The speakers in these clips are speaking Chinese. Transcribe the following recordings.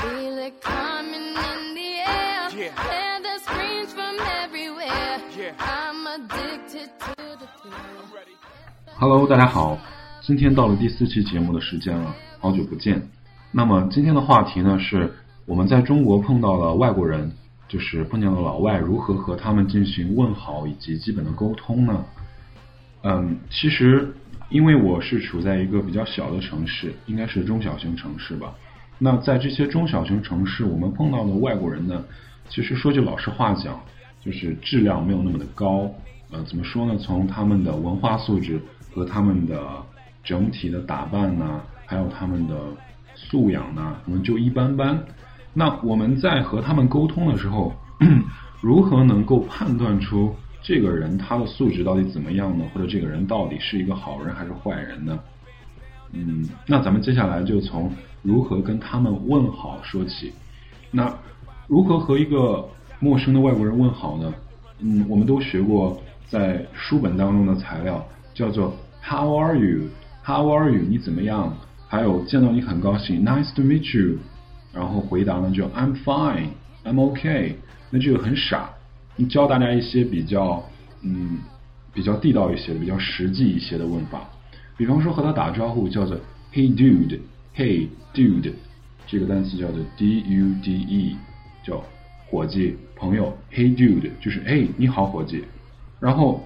Feel it coming in the air. Hear the screams from everywhere. I'm addicted to the thrill. Hello，大家好，今天到了第四期节目的时间了，好久不见。那么今天的话题呢是我们在中国碰到了外国人，就是碰见了老外，如何和他们进行问好以及基本的沟通呢？嗯，其实因为我是处在一个比较小的城市，应该是中小型城市吧。那在这些中小型城市，我们碰到的外国人呢，其实说句老实话讲，就是质量没有那么的高。呃，怎么说呢？从他们的文化素质和他们的整体的打扮呢，还有他们的素养呢，可能就一般般。那我们在和他们沟通的时候，如何能够判断出这个人他的素质到底怎么样呢？或者这个人到底是一个好人还是坏人呢？嗯，那咱们接下来就从如何跟他们问好说起。那如何和一个陌生的外国人问好呢？嗯，我们都学过在书本当中的材料，叫做 How are you？How are you？你怎么样？还有见到你很高兴，Nice to meet you。然后回答呢就 I'm fine，I'm OK。那这个很傻。你教大家一些比较嗯比较地道一些、比较实际一些的问法。比方说和他打招呼叫做 Hey dude，Hey dude，这个单词叫做 D U D E，叫伙计、朋友。Hey dude 就是哎你好伙计。然后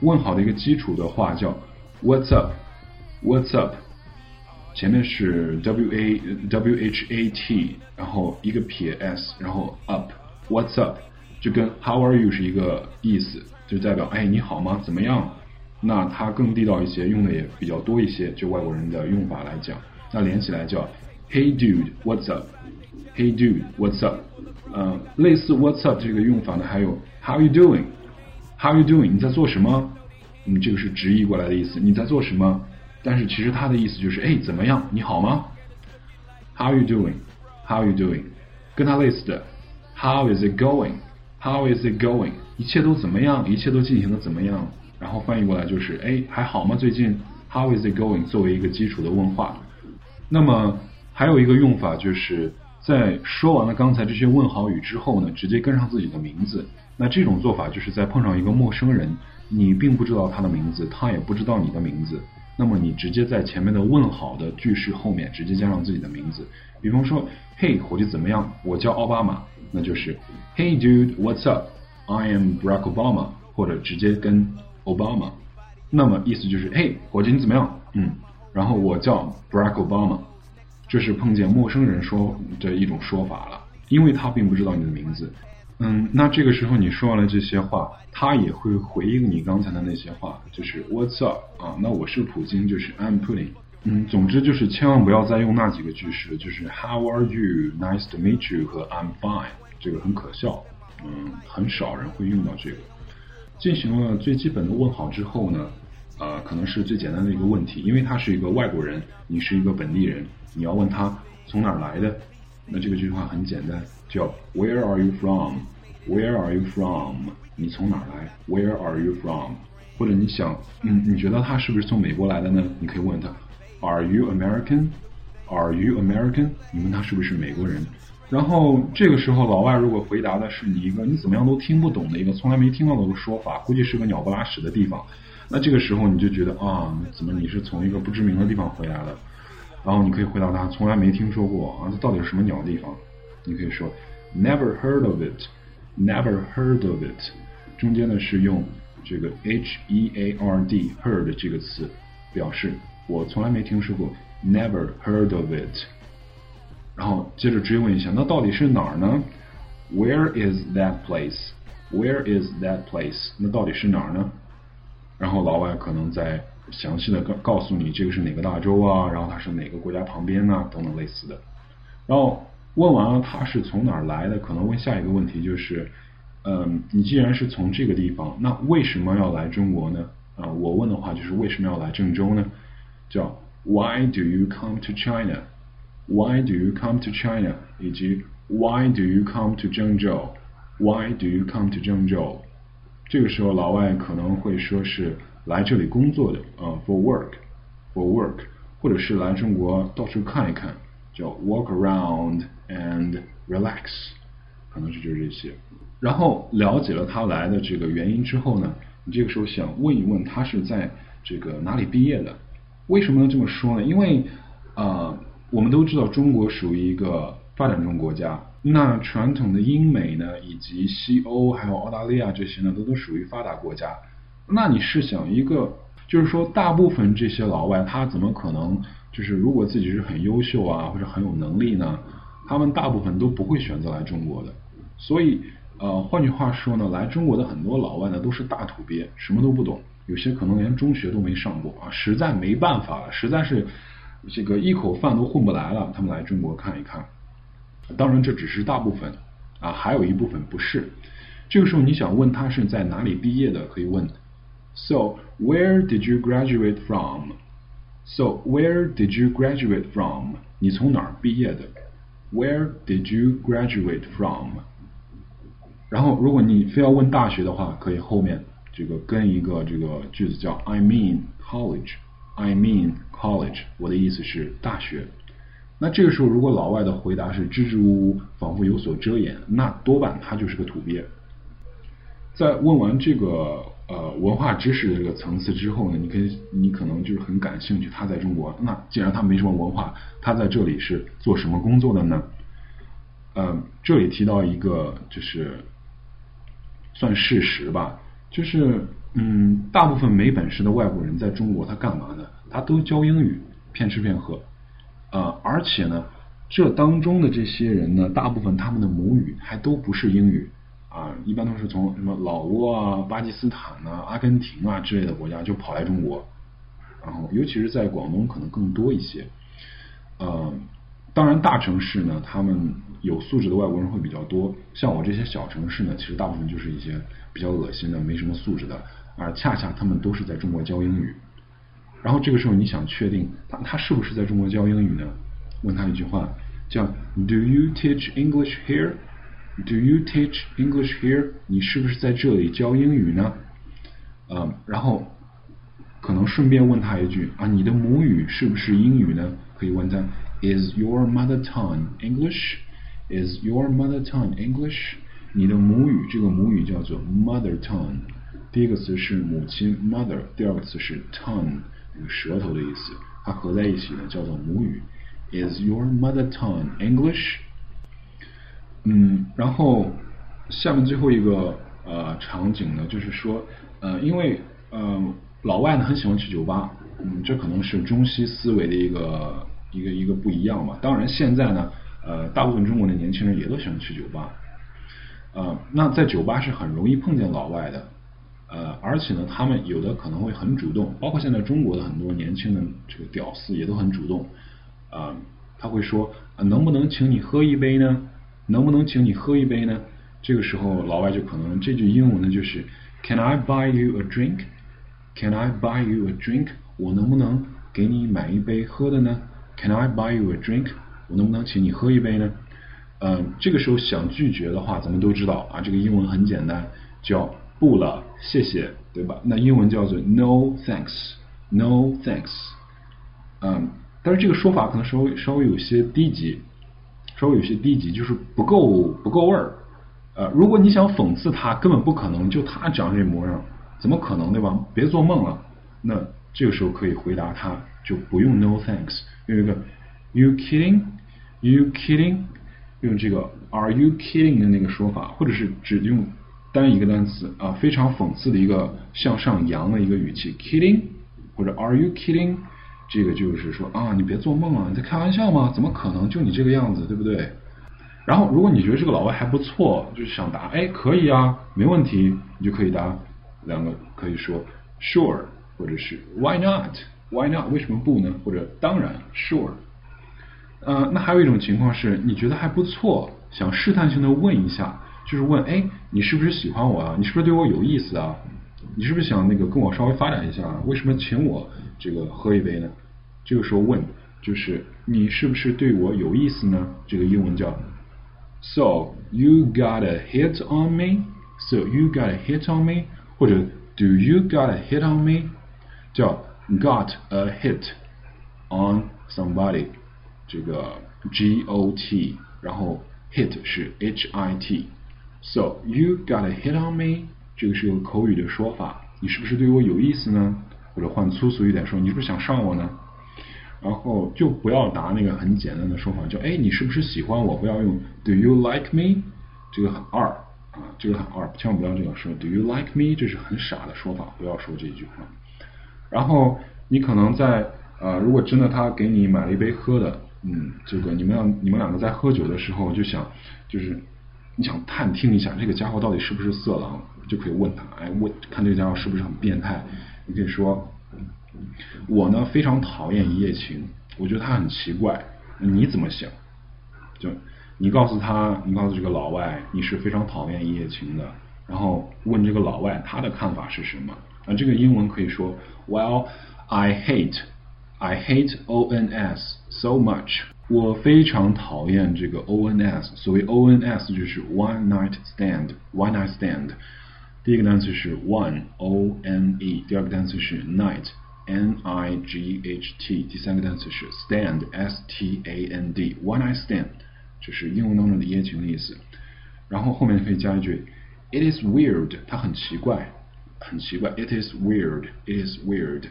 问好的一个基础的话叫 What's up，What's up，前面是 W A W H A T，然后一个撇 S，然后 up，What's up，就跟 How are you 是一个意思，就代表哎你好吗？怎么样？那它更地道一些，用的也比较多一些。就外国人的用法来讲，那连起来叫 Hey dude，What's up？Hey dude，What's up？呃，类似 What's up 这个用法呢，还有 How you doing？How you doing？你在做什么？嗯，这个是直译过来的意思，你在做什么？但是其实它的意思就是哎，怎么样？你好吗？How you doing？How you doing？跟它类似的 How is it going？How is it going？一切都怎么样？一切都进行的怎么样？然后翻译过来就是哎，还好吗？最近 How is it going？作为一个基础的问话。那么还有一个用法就是在说完了刚才这些问好语之后呢，直接跟上自己的名字。那这种做法就是在碰上一个陌生人，你并不知道他的名字，他也不知道你的名字。那么你直接在前面的问好的句式后面直接加上自己的名字，比方说，嘿，伙计怎么样？我叫奥巴马，那就是 Hey dude，What's up？I am Barack Obama，或者直接跟 Obama，那么意思就是，嘿，伙计你怎么样？嗯，然后我叫 Barack Obama，这是碰见陌生人说的一种说法了，因为他并不知道你的名字。嗯，那这个时候你说完了这些话，他也会回应你刚才的那些话，就是 What's up 啊？那我是普京，就是 I'm Putin。嗯，总之就是千万不要再用那几个句式，就是 How are you？Nice to meet you 和 I'm fine，这个很可笑。嗯，很少人会用到这个。进行了最基本的问好之后呢，呃，可能是最简单的一个问题，因为他是一个外国人，你是一个本地人，你要问他从哪儿来的，那这个句话很简单。叫 Where are you from? Where are you from? 你从哪儿来？Where are you from? 或者你想，嗯，你觉得他是不是从美国来的呢？你可以问他 Are you American? Are you American? 你问他是不是美国人。然后这个时候，老外如果回答的是你一个你怎么样都听不懂的一个从来没听到过的说法，估计是个鸟不拉屎的地方，那这个时候你就觉得啊，怎么你是从一个不知名的地方回来的？然后你可以回答他从来没听说过啊，这到底是什么鸟地方？你可以说 Never heard of it, Never heard of it。中间呢是用这个 H E A R D heard 这个词表示我从来没听说过，Never heard of it。然后接着追问一下，那到底是哪儿呢？Where is that place? Where is that place? 那到底是哪儿呢？然后老外可能再详细的告告诉你这个是哪个大洲啊，然后它是哪个国家旁边啊，等等类似的。然后问完了他是从哪儿来的，可能问下一个问题就是，嗯，你既然是从这个地方，那为什么要来中国呢？啊，我问的话就是为什么要来郑州呢？叫 Why do you come to China? Why do you come to China? 以及 Why do you come to Zhengzhou？Why do you come to Zhengzhou？？这个时候老外可能会说是来这里工作的，啊，for work，for work，或者是来中国到处看一看，叫 walk around and relax，可能是就是这些。然后了解了他来的这个原因之后呢，你这个时候想问一问他是在这个哪里毕业的？为什么能这么说呢？因为啊，我们都知道中国属于一个发展中国家，那传统的英美呢，以及西欧还有澳大利亚这些呢，都都属于发达国家。那你试想一个，就是说大部分这些老外，他怎么可能就是如果自己是很优秀啊，或者很有能力呢？他们大部分都不会选择来中国的。所以，呃，换句话说呢，来中国的很多老外呢，都是大土鳖，什么都不懂，有些可能连中学都没上过啊，实在没办法了，实在是这个一口饭都混不来了，他们来中国看一看。当然，这只是大部分啊，还有一部分不是。这个时候，你想问他是在哪里毕业的，可以问。So where did you graduate from? So where did you graduate from? 你从哪儿毕业的？Where did you graduate from? 然后，如果你非要问大学的话，可以后面这个跟一个这个句子叫 I mean college. I mean college. 我的意思是大学。那这个时候，如果老外的回答是支支吾吾，仿佛有所遮掩，那多半他就是个土鳖。在问完这个。呃，文化知识的这个层次之后呢，你可以，你可能就是很感兴趣。他在中国，那既然他没什么文化，他在这里是做什么工作的呢？呃，这里提到一个就是算事实吧，就是嗯，大部分没本事的外国人在中国他干嘛呢？他都教英语，骗吃骗喝。呃，而且呢，这当中的这些人呢，大部分他们的母语还都不是英语。啊，一般都是从什么老挝啊、巴基斯坦啊、阿根廷啊之类的国家就跑来中国，然后尤其是在广东可能更多一些。呃，当然大城市呢，他们有素质的外国人会比较多。像我这些小城市呢，其实大部分就是一些比较恶心的、没什么素质的，而恰恰他们都是在中国教英语。然后这个时候你想确定他他是不是在中国教英语呢？问他一句话，叫 Do you teach English here？Do you teach English here？你是不是在这里教英语呢？嗯，然后可能顺便问他一句啊，你的母语是不是英语呢？可以问他，Is your mother tongue English？Is your mother tongue English？你的母语，这个母语叫做 mother tongue。第一个词是母亲 mother，第二个词是 tongue，那个舌头的意思，它合在一起呢叫做母语。Is your mother tongue English？嗯，然后下面最后一个呃场景呢，就是说呃，因为呃老外呢很喜欢去酒吧，嗯，这可能是中西思维的一个一个一个不一样吧。当然现在呢，呃，大部分中国的年轻人也都喜欢去酒吧，呃，那在酒吧是很容易碰见老外的，呃，而且呢，他们有的可能会很主动，包括现在中国的很多年轻人这个屌丝也都很主动，啊，他会说能不能请你喝一杯呢？能不能请你喝一杯呢？这个时候老外就可能这句英文呢就是 Can I buy you a drink? Can I buy you a drink? 我能不能给你买一杯喝的呢？Can I buy you a drink? 我能不能请你喝一杯呢？嗯，这个时候想拒绝的话，咱们都知道啊，这个英文很简单，叫不了，谢谢，对吧？那英文叫做 No thanks，No thanks。嗯，但是这个说法可能稍微稍微有些低级。稍微有些低级，就是不够不够味儿。呃，如果你想讽刺他，根本不可能，就他长这模样，怎么可能对吧？别做梦了。那这个时候可以回答他，就不用 no thanks，用一个 you kidding，you kidding，用这个 are you kidding 的那个说法，或者是只用单一个单词啊，非常讽刺的一个向上扬的一个语气 kidding，或者 are you kidding。这个就是说啊，你别做梦了，你在开玩笑吗？怎么可能？就你这个样子，对不对？然后，如果你觉得这个老外还不错，就是想答，哎，可以啊，没问题，你就可以答两个，可以说 sure，或者是 why not？why not？为什么不呢？或者当然 sure。呃，那还有一种情况是，你觉得还不错，想试探性的问一下，就是问，哎，你是不是喜欢我啊？你是不是对我有意思啊？你是不是想那个跟我稍微发展一下？为什么请我这个喝一杯呢？这个时候问就是你是不是对我有意思呢？这个英文叫 So you got a hit on me? So you got a hit on me? 或者 Do you got a hit on me? 叫 got a hit on somebody。这个 G O T，然后 hit 是 H I T。So you got a hit on me，这个是个口语的说法，你是不是对我有意思呢？或者换粗俗一点说，你是不是想上我呢？然后就不要答那个很简单的说法，叫哎，你是不是喜欢我？不要用 Do you like me？这个很二啊，这个很二，千万不要这样说。Do you like me？这是很傻的说法，不要说这句话。然后你可能在呃，如果真的他给你买了一杯喝的，嗯，这个你们两你们两个在喝酒的时候就想就是你想探听一下这个家伙到底是不是色狼，就可以问他，哎，问看这个家伙是不是很变态？你可以说。我呢非常讨厌一夜情，我觉得他很奇怪，你怎么想？就你告诉他，你告诉这个老外，你是非常讨厌一夜情的，然后问这个老外他的看法是什么？啊，这个英文可以说，Well, I hate, I hate ONS so much。我非常讨厌这个 ONS。所谓 ONS 就是 one night stand，one night stand。第一个单词是 one，O N E，第二个单词是 night。N I G H T，第三个单词是 stand，S T A N D，one night stand，这是英文当中的一夜情的意思。然后后面可以加一句，It is weird，它很奇怪，很奇怪。It is weird，It is weird，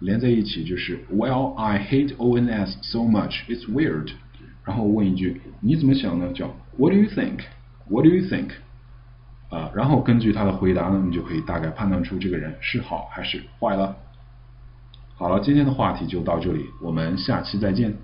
连在一起就是 Well I hate O N S so much，It's weird。然后问一句，你怎么想呢？叫 What do you think？What do you think？啊，然后根据他的回答呢，你就可以大概判断出这个人是好还是坏了。好了，今天的话题就到这里，我们下期再见。